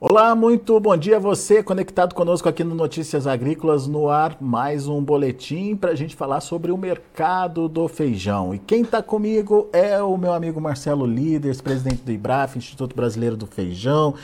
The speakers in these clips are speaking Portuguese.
Olá, muito bom dia a você conectado conosco aqui no Notícias Agrícolas no ar, mais um boletim para a gente falar sobre o mercado do feijão. E quem está comigo é o meu amigo Marcelo Líderes, presidente do IBRAF, Instituto Brasileiro do Feijão.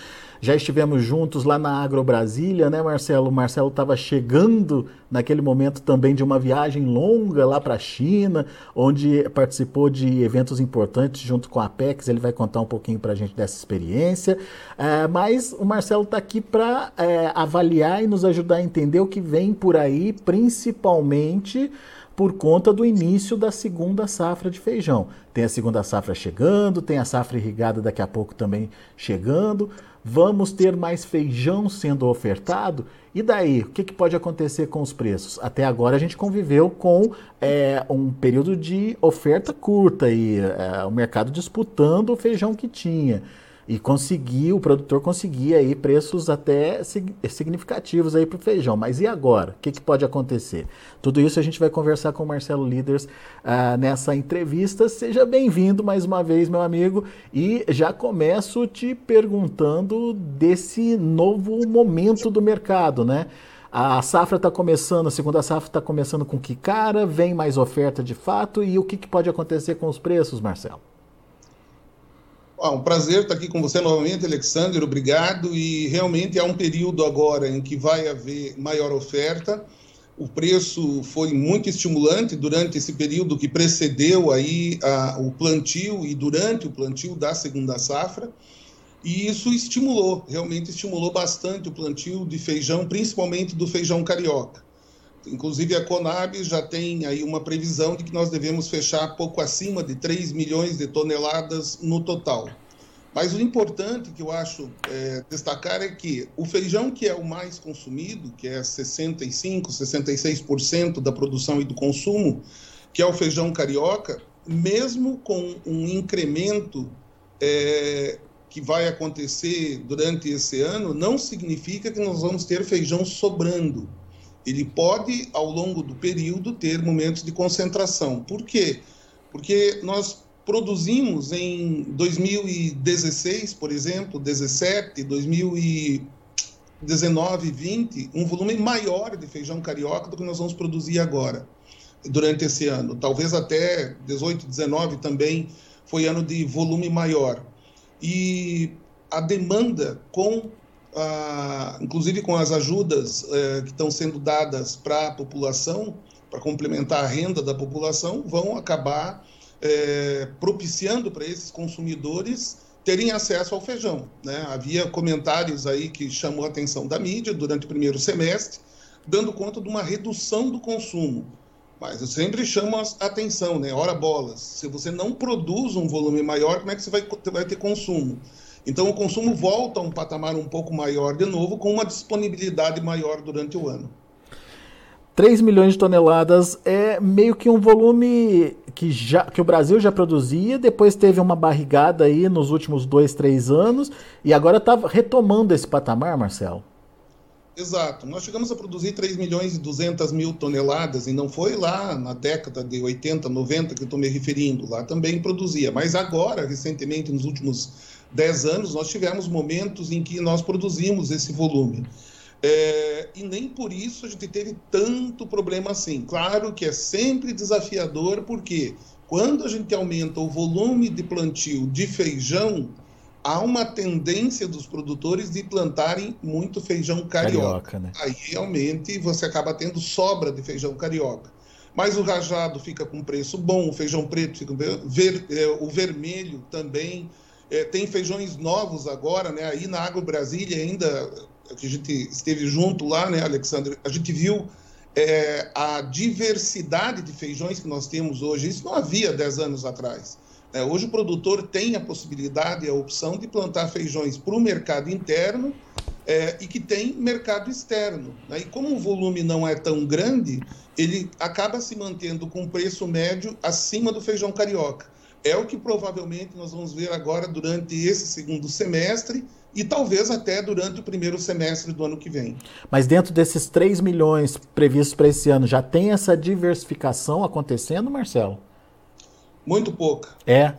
Já estivemos juntos lá na Agro Brasília, né, Marcelo? O Marcelo estava chegando naquele momento também de uma viagem longa lá para a China, onde participou de eventos importantes junto com a Apex. Ele vai contar um pouquinho para a gente dessa experiência. É, mas o Marcelo está aqui para é, avaliar e nos ajudar a entender o que vem por aí, principalmente por conta do início da segunda safra de feijão. Tem a segunda safra chegando, tem a safra irrigada daqui a pouco também chegando. Vamos ter mais feijão sendo ofertado? E daí, o que, que pode acontecer com os preços? Até agora a gente conviveu com é, um período de oferta curta e é, o mercado disputando o feijão que tinha e conseguir, o produtor conseguia aí preços até significativos aí para o feijão. Mas e agora? O que, que, pode acontecer? Tudo isso a gente vai conversar com o Marcelo Líderes uh, nessa entrevista. Seja bem-vindo mais uma vez, meu amigo. E já começo te perguntando desse novo momento do mercado, né? A safra está começando, a segunda safra está começando com que cara? Vem mais oferta de fato? E o que, que pode acontecer com os preços, Marcelo? Ah, um prazer estar aqui com você novamente, Alexander. Obrigado. E realmente é um período agora em que vai haver maior oferta. O preço foi muito estimulante durante esse período que precedeu aí a, o plantio e durante o plantio da segunda safra. E isso estimulou, realmente estimulou bastante o plantio de feijão, principalmente do feijão carioca. Inclusive, a Conab já tem aí uma previsão de que nós devemos fechar pouco acima de 3 milhões de toneladas no total. Mas o importante que eu acho é, destacar é que o feijão que é o mais consumido, que é 65%, 66% da produção e do consumo, que é o feijão carioca, mesmo com um incremento é, que vai acontecer durante esse ano, não significa que nós vamos ter feijão sobrando ele pode, ao longo do período, ter momentos de concentração. Por quê? Porque nós produzimos em 2016, por exemplo, 17, 2019, 20, um volume maior de feijão carioca do que nós vamos produzir agora, durante esse ano. Talvez até 18, 19 também foi ano de volume maior. E a demanda com ah, inclusive com as ajudas eh, que estão sendo dadas para a população, para complementar a renda da população, vão acabar eh, propiciando para esses consumidores terem acesso ao feijão. Né? Havia comentários aí que chamou a atenção da mídia durante o primeiro semestre, dando conta de uma redução do consumo. Mas eu sempre chamo a atenção, né? Ora bolas, se você não produz um volume maior, como é que você vai, vai ter consumo? Então, o consumo volta a um patamar um pouco maior de novo, com uma disponibilidade maior durante o ano. 3 milhões de toneladas é meio que um volume que, já, que o Brasil já produzia, depois teve uma barrigada aí nos últimos dois, três anos, e agora está retomando esse patamar, Marcelo. Exato. Nós chegamos a produzir 3 milhões e 200 mil toneladas, e não foi lá na década de 80, 90 que eu estou me referindo, lá também produzia. Mas agora, recentemente, nos últimos 10 anos, nós tivemos momentos em que nós produzimos esse volume. É, e nem por isso a gente teve tanto problema assim. Claro que é sempre desafiador, porque quando a gente aumenta o volume de plantio de feijão, há uma tendência dos produtores de plantarem muito feijão carioca. carioca né? Aí realmente você acaba tendo sobra de feijão carioca. Mas o rajado fica com preço bom, o feijão preto fica ver, é, o vermelho também é, tem feijões novos agora, né? Aí na Agro Brasília ainda, que a gente esteve junto lá, né, Alexandre? A gente viu é, a diversidade de feijões que nós temos hoje. Isso não havia 10 anos atrás. Né? Hoje o produtor tem a possibilidade, a opção de plantar feijões para o mercado interno é, e que tem mercado externo. Né? E como o volume não é tão grande, ele acaba se mantendo com preço médio acima do feijão carioca é o que provavelmente nós vamos ver agora durante esse segundo semestre e talvez até durante o primeiro semestre do ano que vem. Mas dentro desses 3 milhões previstos para esse ano, já tem essa diversificação acontecendo, Marcelo? Muito pouca. É.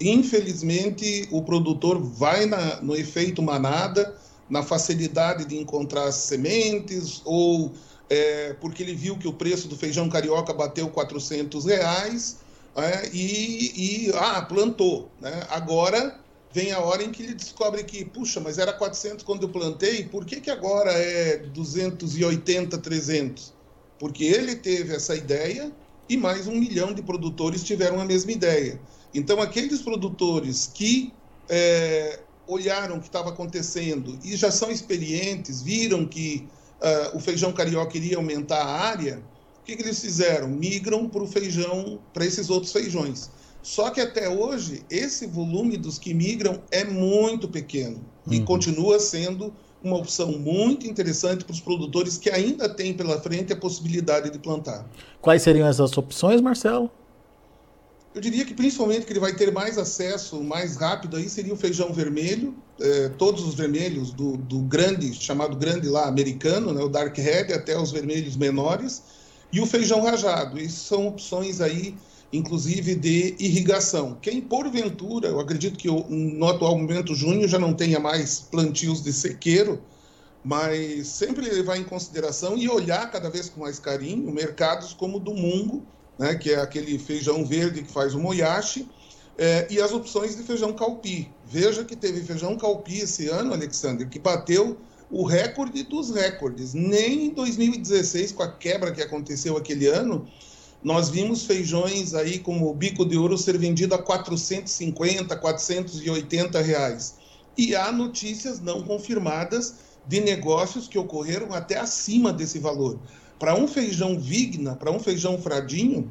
Infelizmente, o produtor vai na, no efeito manada, na facilidade de encontrar sementes ou é, porque ele viu que o preço do feijão carioca bateu 400 reais é, e, e, ah, plantou. Né? Agora vem a hora em que ele descobre que, puxa, mas era 400 quando eu plantei, por que, que agora é 280, 300? Porque ele teve essa ideia e mais um milhão de produtores tiveram a mesma ideia. Então, aqueles produtores que é, olharam o que estava acontecendo e já são experientes, viram que uh, o feijão carioca iria aumentar a área, que, que eles fizeram? Migram para o feijão, para esses outros feijões. Só que até hoje, esse volume dos que migram é muito pequeno uhum. e continua sendo uma opção muito interessante para os produtores que ainda têm pela frente a possibilidade de plantar. Quais seriam essas opções, Marcelo? Eu diria que principalmente que ele vai ter mais acesso mais rápido aí seria o feijão vermelho, é, todos os vermelhos do, do, grande, chamado grande lá americano, né, o dark red, até os vermelhos menores, e o feijão rajado. Isso são opções aí, inclusive de irrigação. Quem porventura, eu acredito que no atual momento junho já não tenha mais plantios de sequeiro, mas sempre levar em consideração e olhar cada vez com mais carinho mercados como o do Mungo, né, que é aquele feijão verde que faz o moyashi, é, e as opções de feijão calpi. Veja que teve feijão calpi esse ano, Alexandre, que bateu o recorde dos recordes. Nem em 2016, com a quebra que aconteceu aquele ano, nós vimos feijões aí como o bico de ouro ser vendido a 450, 480 reais. E há notícias não confirmadas de negócios que ocorreram até acima desse valor para um feijão Vigna, para um feijão Fradinho,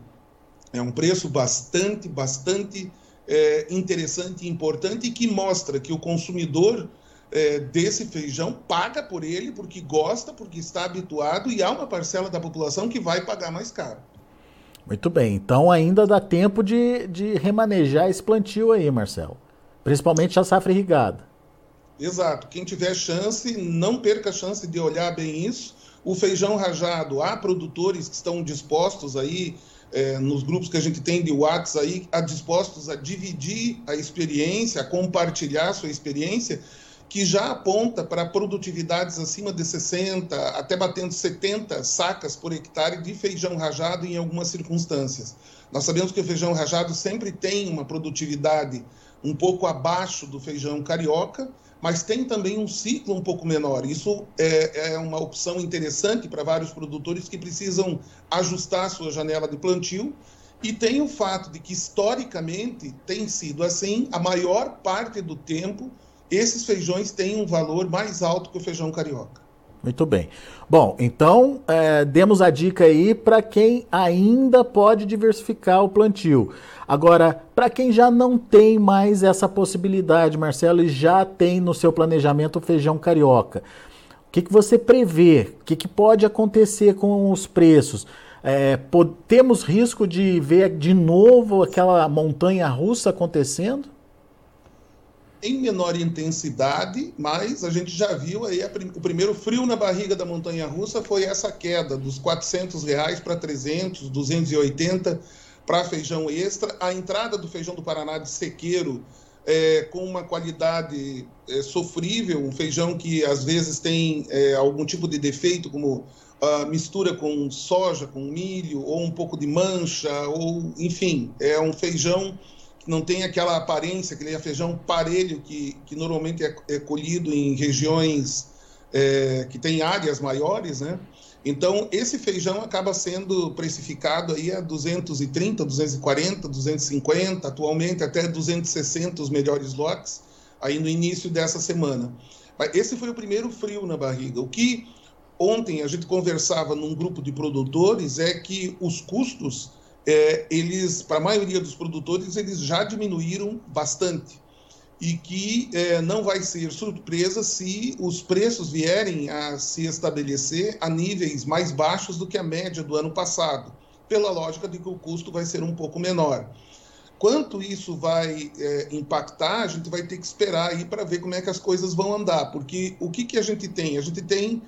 é um preço bastante, bastante é, interessante e importante que mostra que o consumidor é, desse feijão paga por ele porque gosta, porque está habituado e há uma parcela da população que vai pagar mais caro. Muito bem, então ainda dá tempo de, de remanejar esse plantio aí, Marcelo. Principalmente a safra irrigada. Exato. Quem tiver chance, não perca a chance de olhar bem isso o feijão rajado, há produtores que estão dispostos aí, é, nos grupos que a gente tem de WhatsApp aí, a dispostos a dividir a experiência, a compartilhar a sua experiência, que já aponta para produtividades acima de 60, até batendo 70 sacas por hectare de feijão rajado em algumas circunstâncias. Nós sabemos que o feijão rajado sempre tem uma produtividade um pouco abaixo do feijão carioca, mas tem também um ciclo um pouco menor. Isso é, é uma opção interessante para vários produtores que precisam ajustar sua janela de plantio. E tem o fato de que, historicamente, tem sido assim, a maior parte do tempo, esses feijões têm um valor mais alto que o feijão carioca. Muito bem. Bom, então é, demos a dica aí para quem ainda pode diversificar o plantio. Agora, para quem já não tem mais essa possibilidade, Marcelo, e já tem no seu planejamento o feijão carioca, o que, que você prevê? O que, que pode acontecer com os preços? É, temos risco de ver de novo aquela montanha russa acontecendo? Em menor intensidade, mas a gente já viu aí o primeiro frio na barriga da montanha russa foi essa queda dos 400 reais para 300, 280 para feijão extra, a entrada do feijão do Paraná de sequeiro é, com uma qualidade é, sofrível, um feijão que às vezes tem é, algum tipo de defeito, como uh, mistura com soja, com milho, ou um pouco de mancha, ou enfim, é um feijão não tem aquela aparência, aquele feijão parelho que, que normalmente é, é colhido em regiões é, que têm áreas maiores, né? Então, esse feijão acaba sendo precificado aí a 230, 240, 250, atualmente até 260 os melhores lotes, aí no início dessa semana. Esse foi o primeiro frio na barriga. O que ontem a gente conversava num grupo de produtores é que os custos é, eles, para a maioria dos produtores, eles já diminuíram bastante e que é, não vai ser surpresa se os preços vierem a se estabelecer a níveis mais baixos do que a média do ano passado, pela lógica de que o custo vai ser um pouco menor. Quanto isso vai é, impactar, a gente vai ter que esperar aí para ver como é que as coisas vão andar, porque o que, que a gente tem? A gente tem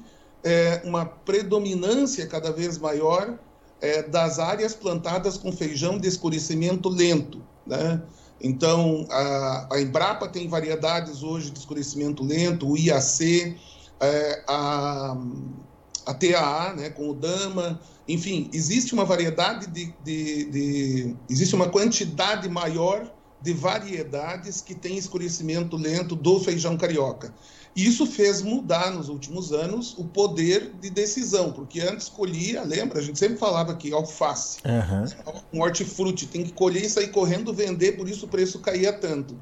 é, uma predominância cada vez maior é, das áreas plantadas com feijão de escurecimento lento. Né? Então, a, a Embrapa tem variedades hoje de escurecimento lento, o IAC, é, a, a TAA, né, com o Dama, enfim, existe uma variedade de, de, de, existe uma quantidade maior de variedades que tem escurecimento lento do feijão carioca. Isso fez mudar nos últimos anos o poder de decisão, porque antes colhia, lembra? A gente sempre falava que alface, uhum. um hortifruti, tem que colher e sair correndo vender, por isso o preço caía tanto.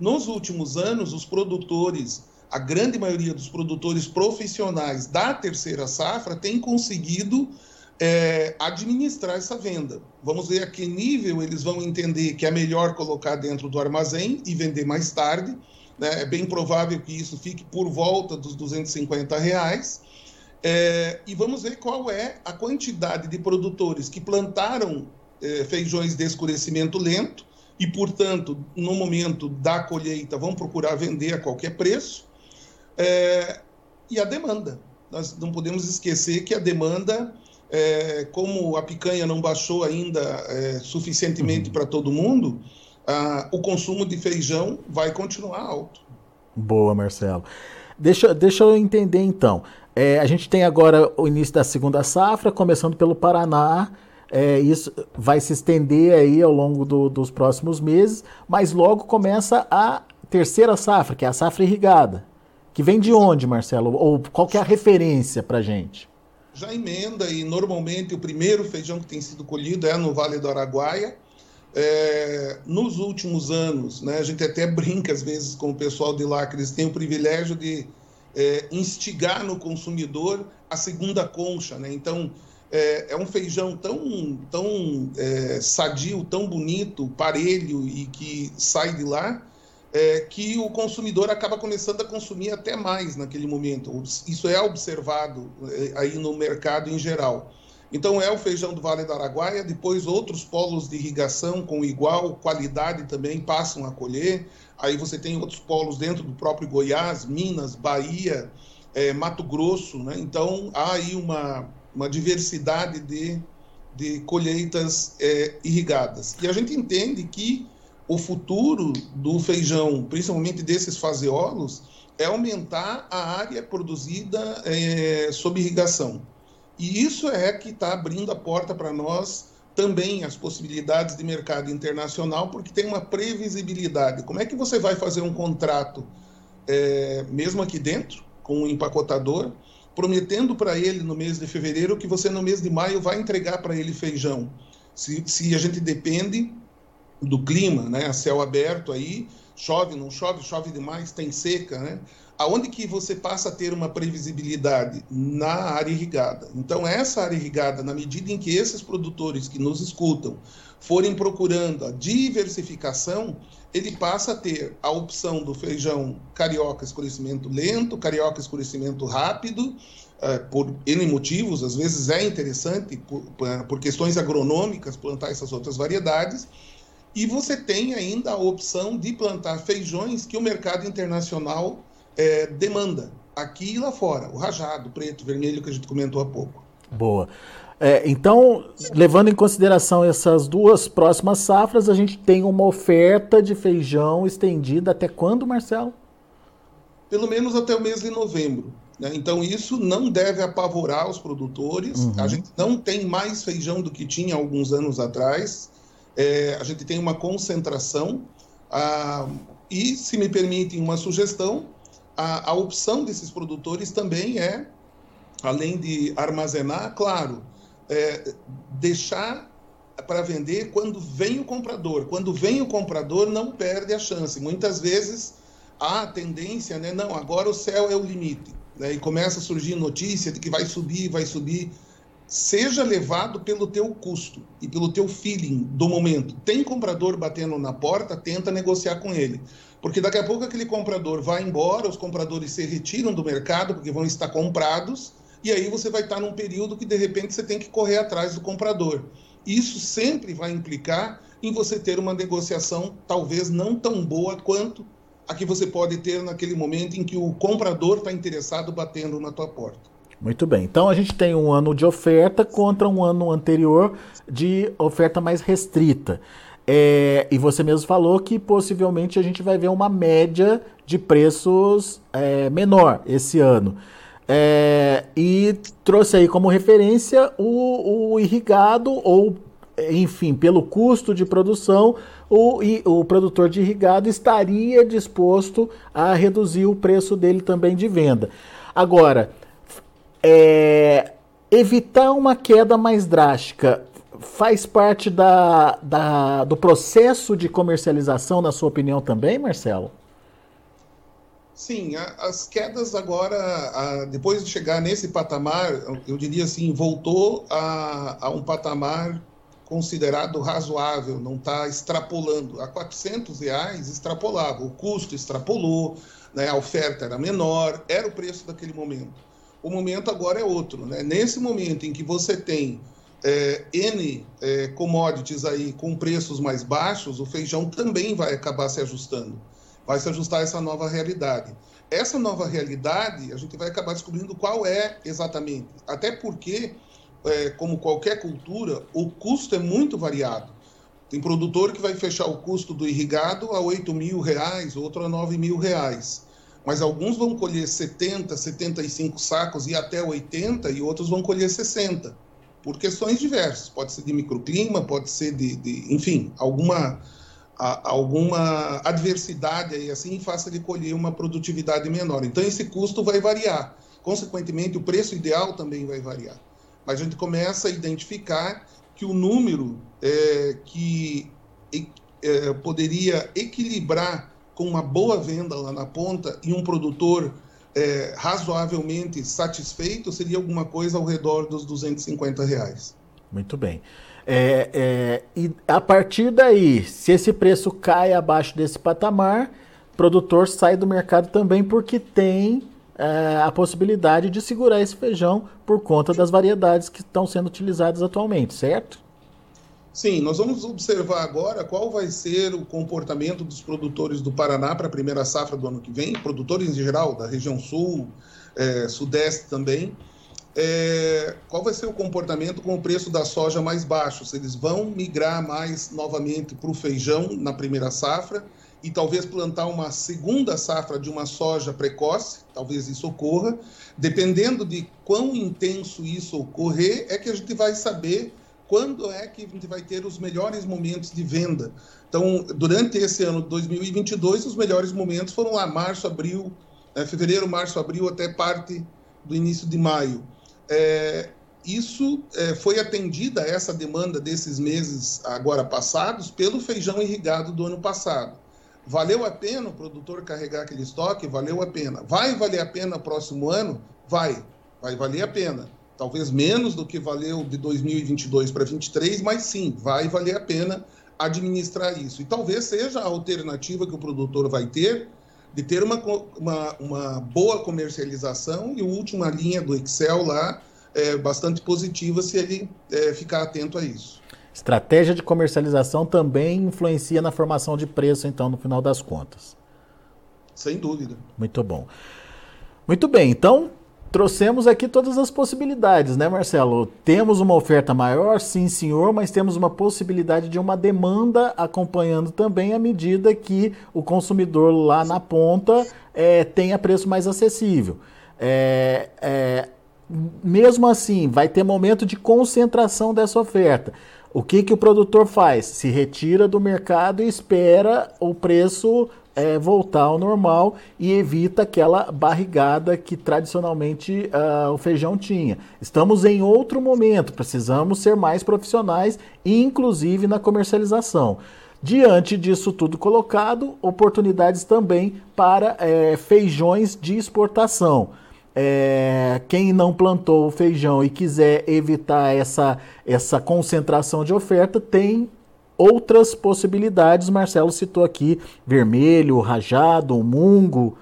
Nos últimos anos, os produtores, a grande maioria dos produtores profissionais da terceira safra tem conseguido é, administrar essa venda. Vamos ver a que nível eles vão entender que é melhor colocar dentro do armazém e vender mais tarde né? É bem provável que isso fique por volta dos 250 reais. É, e vamos ver qual é a quantidade de produtores que plantaram é, feijões de escurecimento lento e, portanto, no momento da colheita, vão procurar vender a qualquer preço. É, e a demanda. Nós não podemos esquecer que a demanda, é, como a picanha não baixou ainda é, suficientemente uhum. para todo mundo, ah, o consumo de feijão vai continuar alto. Boa, Marcelo. Deixa, deixa eu entender então. É, a gente tem agora o início da segunda safra, começando pelo Paraná. É, isso vai se estender aí ao longo do, dos próximos meses, mas logo começa a terceira safra, que é a safra irrigada. Que vem de onde, Marcelo? Ou qual que é a referência para gente? Já emenda e normalmente o primeiro feijão que tem sido colhido é no Vale do Araguaia, é, nos últimos anos, né, a gente até brinca às vezes com o pessoal de lá, que eles têm o privilégio de é, instigar no consumidor a segunda concha. Né? Então, é, é um feijão tão, tão é, sadio, tão bonito, parelho e que sai de lá, é, que o consumidor acaba começando a consumir até mais naquele momento. Isso é observado é, aí no mercado em geral. Então é o feijão do Vale do Araguaia, depois outros polos de irrigação com igual qualidade também passam a colher. Aí você tem outros polos dentro do próprio Goiás, Minas, Bahia, é, Mato Grosso, né? Então há aí uma, uma diversidade de, de colheitas é, irrigadas. E a gente entende que o futuro do feijão, principalmente desses faseolos, é aumentar a área produzida é, sob irrigação. E isso é que está abrindo a porta para nós também as possibilidades de mercado internacional, porque tem uma previsibilidade. Como é que você vai fazer um contrato, é, mesmo aqui dentro, com um empacotador, prometendo para ele no mês de fevereiro que você no mês de maio vai entregar para ele feijão? Se, se a gente depende do clima, né, céu aberto aí, chove, não chove, chove demais, tem seca, né? Aonde que você passa a ter uma previsibilidade? Na área irrigada. Então, essa área irrigada, na medida em que esses produtores que nos escutam forem procurando a diversificação, ele passa a ter a opção do feijão carioca escurecimento lento, carioca escurecimento rápido, eh, por N motivos, às vezes é interessante, por, por questões agronômicas, plantar essas outras variedades, e você tem ainda a opção de plantar feijões que o mercado internacional é, demanda, aqui e lá fora, o rajado, preto, vermelho que a gente comentou há pouco. Boa. É, então, levando em consideração essas duas próximas safras, a gente tem uma oferta de feijão estendida até quando, Marcelo? Pelo menos até o mês de novembro. Né? Então, isso não deve apavorar os produtores. Uhum. A gente não tem mais feijão do que tinha alguns anos atrás. É, a gente tem uma concentração. Ah, e, se me permitem uma sugestão, a, a opção desses produtores também é, além de armazenar, claro, é, deixar para vender quando vem o comprador. Quando vem o comprador, não perde a chance. Muitas vezes há a tendência, né? Não, agora o céu é o limite. Né? E começa a surgir notícia de que vai subir, vai subir. Seja levado pelo teu custo e pelo teu feeling do momento. Tem comprador batendo na porta, tenta negociar com ele. Porque daqui a pouco aquele comprador vai embora, os compradores se retiram do mercado porque vão estar comprados, e aí você vai estar num período que de repente você tem que correr atrás do comprador. Isso sempre vai implicar em você ter uma negociação talvez não tão boa quanto a que você pode ter naquele momento em que o comprador está interessado batendo na tua porta. Muito bem. Então a gente tem um ano de oferta contra um ano anterior de oferta mais restrita. É, e você mesmo falou que possivelmente a gente vai ver uma média de preços é, menor esse ano. É, e trouxe aí como referência o, o, irrigado, ou enfim, pelo custo de produção, o, o produtor de irrigado estaria disposto a reduzir o preço dele também de venda. Agora, é, evitar uma queda mais drástica faz parte da, da, do processo de comercialização, na sua opinião, também, Marcelo? Sim, as quedas agora, depois de chegar nesse patamar, eu diria assim, voltou a, a um patamar considerado razoável, não está extrapolando. A 400 reais extrapolava, o custo extrapolou, né, a oferta era menor, era o preço daquele momento. O momento agora é outro. Né? Nesse momento em que você tem é, N é, commodities aí com preços mais baixos, o feijão também vai acabar se ajustando, vai se ajustar a essa nova realidade. Essa nova realidade, a gente vai acabar descobrindo qual é exatamente. Até porque, é, como qualquer cultura, o custo é muito variado. Tem produtor que vai fechar o custo do irrigado a 8 mil reais, outro a 9 mil reais. Mas alguns vão colher 70, 75 sacos e até 80, e outros vão colher 60 por questões diversas. Pode ser de microclima, pode ser de, de enfim, alguma, a, alguma adversidade aí assim faça ele colher uma produtividade menor. Então esse custo vai variar. Consequentemente, o preço ideal também vai variar. Mas a gente começa a identificar que o número é, que é, poderia equilibrar com uma boa venda lá na ponta e um produtor é, razoavelmente satisfeito seria alguma coisa ao redor dos 250 reais. Muito bem. É, é, e a partir daí, se esse preço cai abaixo desse patamar, produtor sai do mercado também porque tem é, a possibilidade de segurar esse feijão por conta das variedades que estão sendo utilizadas atualmente, certo? Sim, nós vamos observar agora qual vai ser o comportamento dos produtores do Paraná para a primeira safra do ano que vem, produtores em geral, da região sul, é, sudeste também. É, qual vai ser o comportamento com o preço da soja mais baixo? Se eles vão migrar mais novamente para o feijão na primeira safra e talvez plantar uma segunda safra de uma soja precoce, talvez isso ocorra. Dependendo de quão intenso isso ocorrer, é que a gente vai saber quando é que a gente vai ter os melhores momentos de venda. Então, durante esse ano de 2022, os melhores momentos foram lá março, abril, é, fevereiro, março, abril, até parte do início de maio. É, isso é, foi atendida, essa demanda desses meses agora passados, pelo feijão irrigado do ano passado. Valeu a pena o produtor carregar aquele estoque? Valeu a pena. Vai valer a pena próximo ano? Vai, vai valer a pena talvez menos do que valeu de 2022 para 2023, mas sim, vai valer a pena administrar isso. E talvez seja a alternativa que o produtor vai ter de ter uma, uma, uma boa comercialização e a última linha do Excel lá é bastante positiva se ele é, ficar atento a isso. Estratégia de comercialização também influencia na formação de preço, então, no final das contas. Sem dúvida. Muito bom. Muito bem, então trouxemos aqui todas as possibilidades, né, Marcelo? Temos uma oferta maior, sim, senhor, mas temos uma possibilidade de uma demanda acompanhando também à medida que o consumidor lá na ponta é, tenha preço mais acessível. É, é, mesmo assim, vai ter momento de concentração dessa oferta. O que, que o produtor faz? Se retira do mercado e espera o preço é, voltar ao normal e evita aquela barrigada que tradicionalmente uh, o feijão tinha. Estamos em outro momento, precisamos ser mais profissionais, inclusive na comercialização. Diante disso tudo colocado, oportunidades também para é, feijões de exportação. É, quem não plantou o feijão e quiser evitar essa, essa concentração de oferta, tem outras possibilidades. Marcelo citou aqui vermelho, rajado, mungo,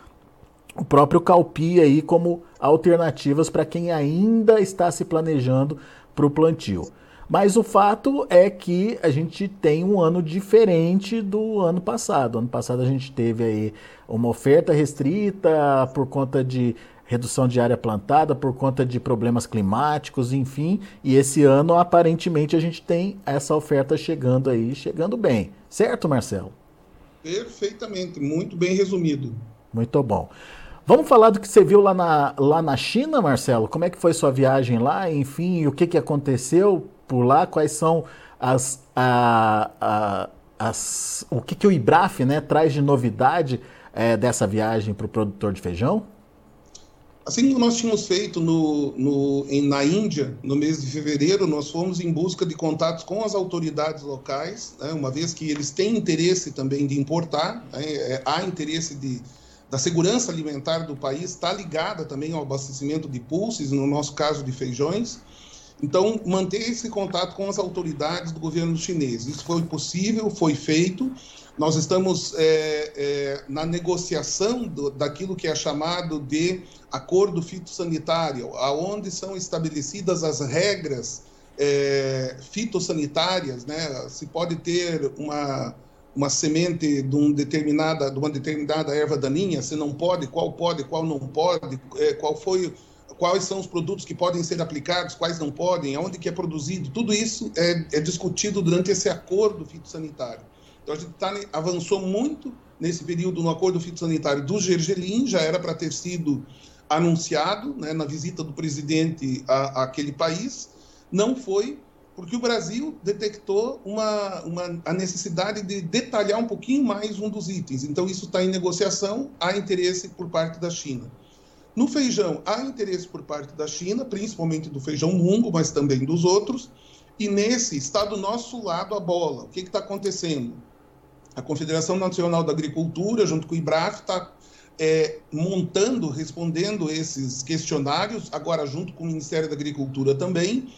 o próprio calpi aí como alternativas para quem ainda está se planejando para o plantio. Mas o fato é que a gente tem um ano diferente do ano passado. Ano passado a gente teve aí uma oferta restrita por conta de redução de área plantada por conta de problemas climáticos, enfim. E esse ano, aparentemente, a gente tem essa oferta chegando aí, chegando bem. Certo, Marcelo? Perfeitamente, muito bem resumido. Muito bom. Vamos falar do que você viu lá na, lá na China, Marcelo? Como é que foi sua viagem lá? Enfim, o que, que aconteceu por lá? Quais são as, a, a, as, o que, que o IBRAF né, traz de novidade é, dessa viagem para o produtor de feijão? Assim como nós tínhamos feito no, no, em, na Índia, no mês de fevereiro, nós fomos em busca de contatos com as autoridades locais, né, uma vez que eles têm interesse também de importar, né, é, há interesse de, da segurança alimentar do país, está ligada também ao abastecimento de pulses, no nosso caso de feijões. Então, manter esse contato com as autoridades do governo chinês. Isso foi possível, foi feito. Nós estamos é, é, na negociação do, daquilo que é chamado de acordo fitossanitário, aonde são estabelecidas as regras é, fitossanitárias, né? Se pode ter uma uma semente de, um determinada, de uma determinada erva daninha, se não pode, qual pode, qual não pode, é, qual foi, quais são os produtos que podem ser aplicados, quais não podem, aonde que é produzido, tudo isso é, é discutido durante esse acordo fitossanitário. Então a gente tá, avançou muito nesse período no acordo fitossanitário do Gergelim, já era para ter sido anunciado né, na visita do presidente àquele país, não foi, porque o Brasil detectou uma, uma, a necessidade de detalhar um pouquinho mais um dos itens. Então, isso está em negociação, há interesse por parte da China. No feijão, há interesse por parte da China, principalmente do feijão mungo, mas também dos outros, e nesse está do nosso lado a bola. O que está acontecendo? A Confederação Nacional da Agricultura, junto com o IBRAF, está é, montando, respondendo esses questionários, agora junto com o Ministério da Agricultura também,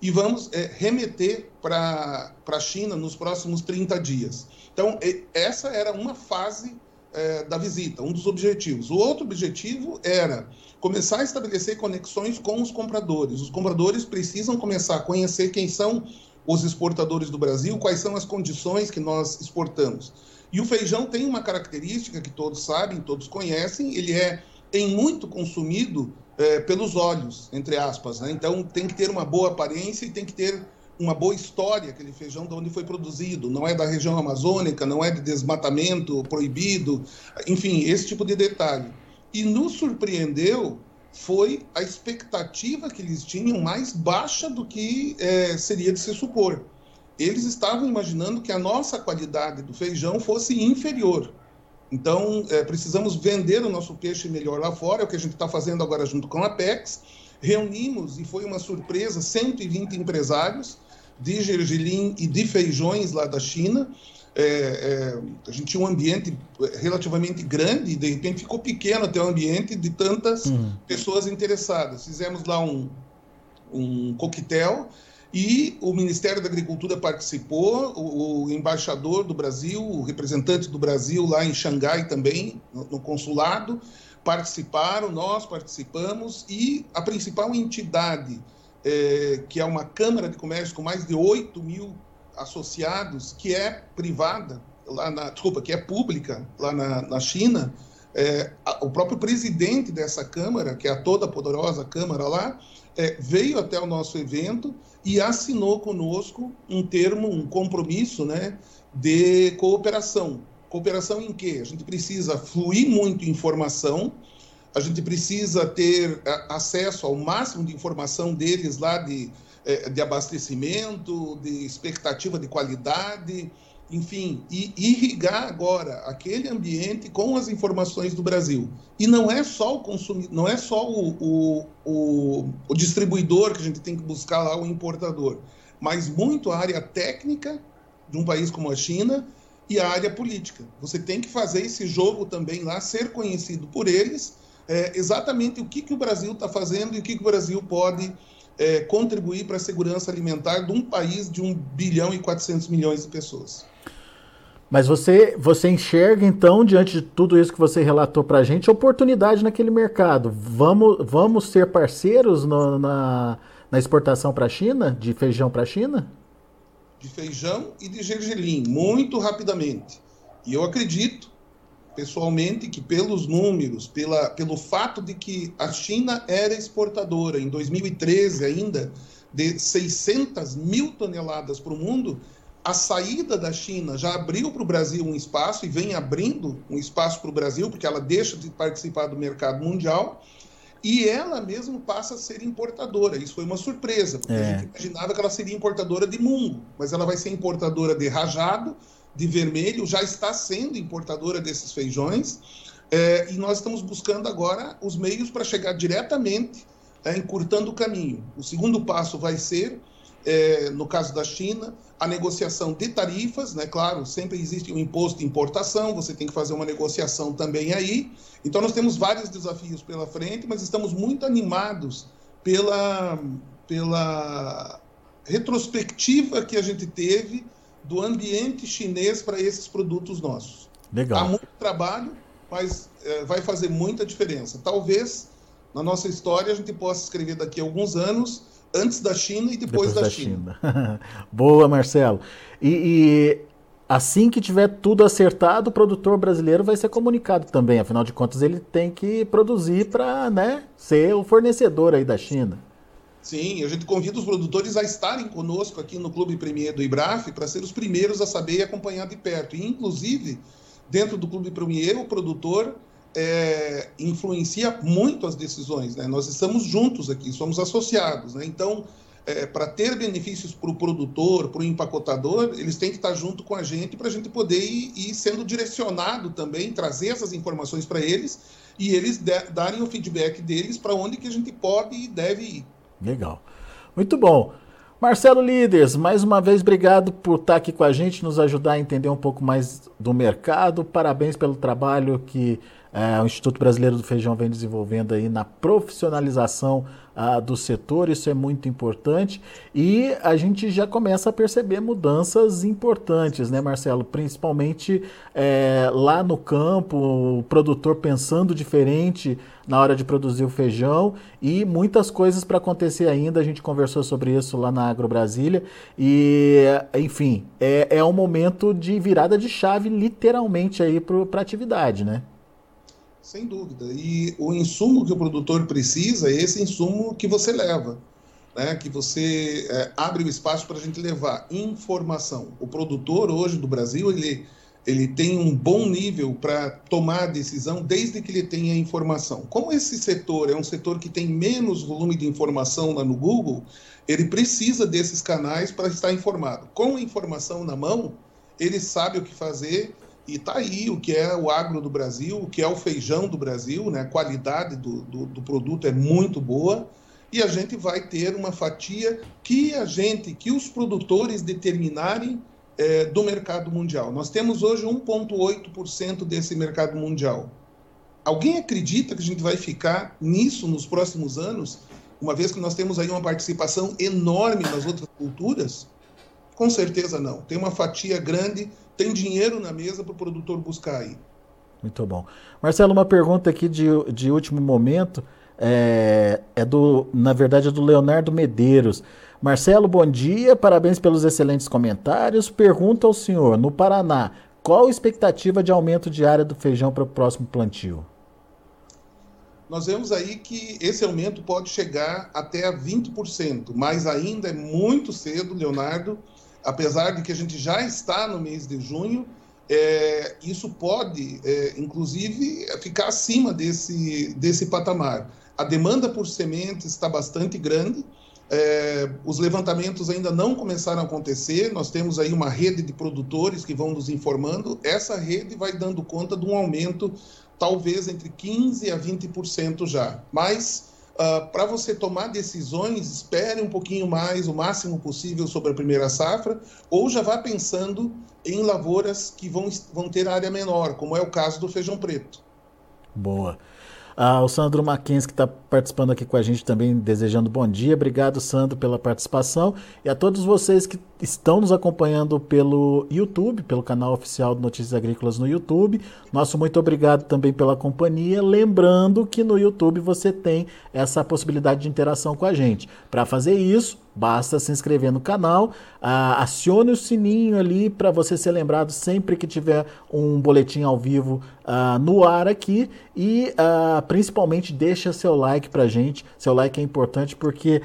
e vamos é, remeter para a China nos próximos 30 dias. Então, essa era uma fase é, da visita, um dos objetivos. O outro objetivo era começar a estabelecer conexões com os compradores. Os compradores precisam começar a conhecer quem são os exportadores do Brasil, quais são as condições que nós exportamos. E o feijão tem uma característica que todos sabem, todos conhecem, ele é em muito consumido é, pelos olhos, entre aspas. Né? Então tem que ter uma boa aparência e tem que ter uma boa história aquele feijão de onde foi produzido. Não é da região amazônica, não é de desmatamento proibido, enfim, esse tipo de detalhe. E nos surpreendeu foi a expectativa que eles tinham mais baixa do que é, seria de se supor. Eles estavam imaginando que a nossa qualidade do feijão fosse inferior. Então, é, precisamos vender o nosso peixe melhor lá fora, é o que a gente está fazendo agora junto com a Apex. Reunimos, e foi uma surpresa, 120 empresários de gergelim e de feijões lá da China. É, é, a gente tinha um ambiente relativamente grande e de repente ficou pequeno até o ambiente de tantas uhum. pessoas interessadas. Fizemos lá um, um coquetel e o Ministério da Agricultura participou, o, o, embaixador do Brasil, o representante do Brasil lá em Xangai também, no, no consulado, participaram, nós participamos e a principal entidade, é, que é uma Câmara de Comércio com mais de 8 mil associados, que é privada, lá na, desculpa, que é pública lá na, na China, é, a, o próprio presidente dessa Câmara, que é a toda poderosa Câmara lá, é, veio até o nosso evento e assinou conosco um termo, um compromisso né, de cooperação. Cooperação em quê? A gente precisa fluir muito informação, a gente precisa ter acesso ao máximo de informação deles lá de é, de abastecimento, de expectativa de qualidade, enfim, e irrigar agora aquele ambiente com as informações do Brasil. E não é só o consumidor, não é só o, o, o, o distribuidor que a gente tem que buscar lá, o importador, mas muito a área técnica de um país como a China e a área política. Você tem que fazer esse jogo também lá, ser conhecido por eles, é, exatamente o que, que o Brasil está fazendo e o que, que o Brasil pode é, contribuir para a segurança alimentar de um país de 1 bilhão e 400 milhões de pessoas. Mas você, você enxerga, então, diante de tudo isso que você relatou para a gente, oportunidade naquele mercado. Vamos, vamos ser parceiros no, na, na exportação para a China, de feijão para a China? De feijão e de gergelim, muito rapidamente. E eu acredito pessoalmente que pelos números, pela, pelo fato de que a China era exportadora em 2013 ainda de 600 mil toneladas para o mundo, a saída da China já abriu para o Brasil um espaço e vem abrindo um espaço para o Brasil, porque ela deixa de participar do mercado mundial e ela mesmo passa a ser importadora. Isso foi uma surpresa, porque é. a gente imaginava que ela seria importadora de mungo, mas ela vai ser importadora de rajado, de vermelho, já está sendo importadora desses feijões, é, e nós estamos buscando agora os meios para chegar diretamente, é, encurtando o caminho. O segundo passo vai ser, é, no caso da China, a negociação de tarifas, né? Claro, sempre existe um imposto de importação, você tem que fazer uma negociação também aí. Então, nós temos vários desafios pela frente, mas estamos muito animados pela, pela retrospectiva que a gente teve do ambiente chinês para esses produtos nossos. Legal. Há muito trabalho, mas é, vai fazer muita diferença. Talvez na nossa história a gente possa escrever daqui a alguns anos antes da China e depois, depois da, da, China. China. Boa, Marcelo. E, e, assim que tiver tudo acertado, o produtor brasileiro vai ser comunicado também. Afinal de contas, ele tem que produzir para né, ser o fornecedor aí da China. Sim, a gente convida os produtores a estarem conosco aqui no Clube Premier do IBRAF para ser os primeiros a saber e acompanhar de perto. E, inclusive, dentro do Clube Premier, o produtor é, influencia muito as decisões. Né? Nós estamos juntos aqui, somos associados. Né? Então, é, para ter benefícios para o produtor, para o empacotador, eles têm que estar junto com a gente para a gente poder ir, ir, sendo direcionado também, trazer essas informações para eles e eles de, darem o feedback deles para onde que a gente pode e deve ir. Legal. Muito bom. Marcelo Líderes, mais uma vez obrigado por estar aqui com a gente, nos ajudar a entender um pouco mais do mercado. Parabéns pelo trabalho que é, o Instituto Brasileiro do Feijão vem desenvolvendo aí na profissionalização do setor, isso é muito importante e a gente já começa a perceber mudanças importantes, né, Marcelo? Principalmente é, lá no campo, o produtor pensando diferente na hora de produzir o feijão e muitas coisas para acontecer ainda. A gente conversou sobre isso lá na Agro Brasília e, enfim, é, é um momento de virada de chave, literalmente aí para a atividade, né? Sem dúvida. E o insumo que o produtor precisa é esse insumo que você leva, né? que você é, abre o espaço para a gente levar informação. O produtor hoje do Brasil, ele, ele tem um bom nível para tomar a decisão desde que ele tenha informação. Como esse setor é um setor que tem menos volume de informação lá no Google, ele precisa desses canais para estar informado. Com a informação na mão, ele sabe o que fazer e está aí o que é o agro do Brasil, o que é o feijão do Brasil, né? a qualidade do, do, do, produto é muito boa e a gente vai ter uma fatia que a gente, que os produtores determinarem é, do mercado mundial. Nós temos hoje 1,8% desse mercado mundial. Alguém acredita que a gente vai ficar nisso nos próximos anos, uma vez que nós temos aí uma participação enorme nas outras culturas? Com certeza não. Tem uma fatia grande tem dinheiro na mesa para o produtor buscar aí. Muito bom. Marcelo, uma pergunta aqui de, de último momento. É, é do, na verdade, é do Leonardo Medeiros. Marcelo, bom dia, parabéns pelos excelentes comentários. Pergunta ao senhor: no Paraná, qual a expectativa de aumento de área do feijão para o próximo plantio? Nós vemos aí que esse aumento pode chegar até a 20%, mas ainda é muito cedo, Leonardo apesar de que a gente já está no mês de junho, é, isso pode, é, inclusive, ficar acima desse, desse patamar. A demanda por sementes está bastante grande, é, os levantamentos ainda não começaram a acontecer, nós temos aí uma rede de produtores que vão nos informando, essa rede vai dando conta de um aumento talvez entre 15% a 20% já, mas Uh, ah, para você tomar decisões, espere um pouquinho mais, o máximo possível, sobre a primeira safra, ou já vá pensando em lavouras que vão, vão ter área menor, como é o caso do feijão preto. Boa. Ah, o Sandro Mackenzie, que está participando aqui com a gente também, desejando bom dia. Obrigado, Sandro, pela participação. E a todos vocês que estão nos acompanhando pelo YouTube, pelo canal oficial de Notícias Agrícolas no YouTube. Nosso muito obrigado também pela companhia. Lembrando que no YouTube você tem essa possibilidade de interação com a gente. Para fazer isso, Basta se inscrever no canal, ah, acione o sininho ali para você ser lembrado sempre que tiver um boletim ao vivo ah, no ar aqui e ah, principalmente deixa seu like para gente. Seu like é importante porque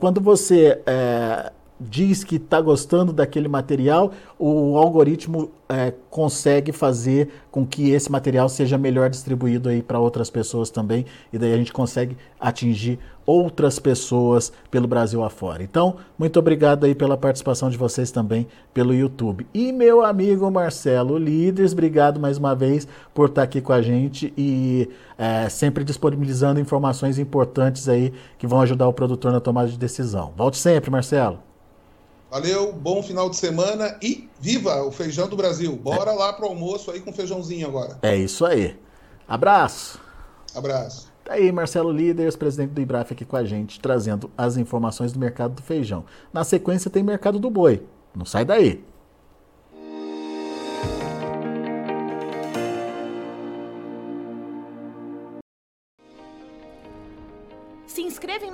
quando você eh, diz que está gostando daquele material, o algoritmo é, consegue fazer com que esse material seja melhor distribuído aí para outras pessoas também, e daí a gente consegue atingir outras pessoas pelo Brasil afora. Então, muito obrigado aí pela participação de vocês também pelo YouTube. E meu amigo Marcelo Líderes, obrigado mais uma vez por estar aqui com a gente e é, sempre disponibilizando informações importantes aí que vão ajudar o produtor na tomada de decisão. Volte sempre, Marcelo. Valeu, bom final de semana e viva o feijão do Brasil. Bora é. lá pro almoço aí com feijãozinho agora. É isso aí. Abraço. Abraço. Tá aí, Marcelo Líderes, presidente do IBRAF aqui com a gente, trazendo as informações do mercado do feijão. Na sequência tem mercado do boi. Não sai daí.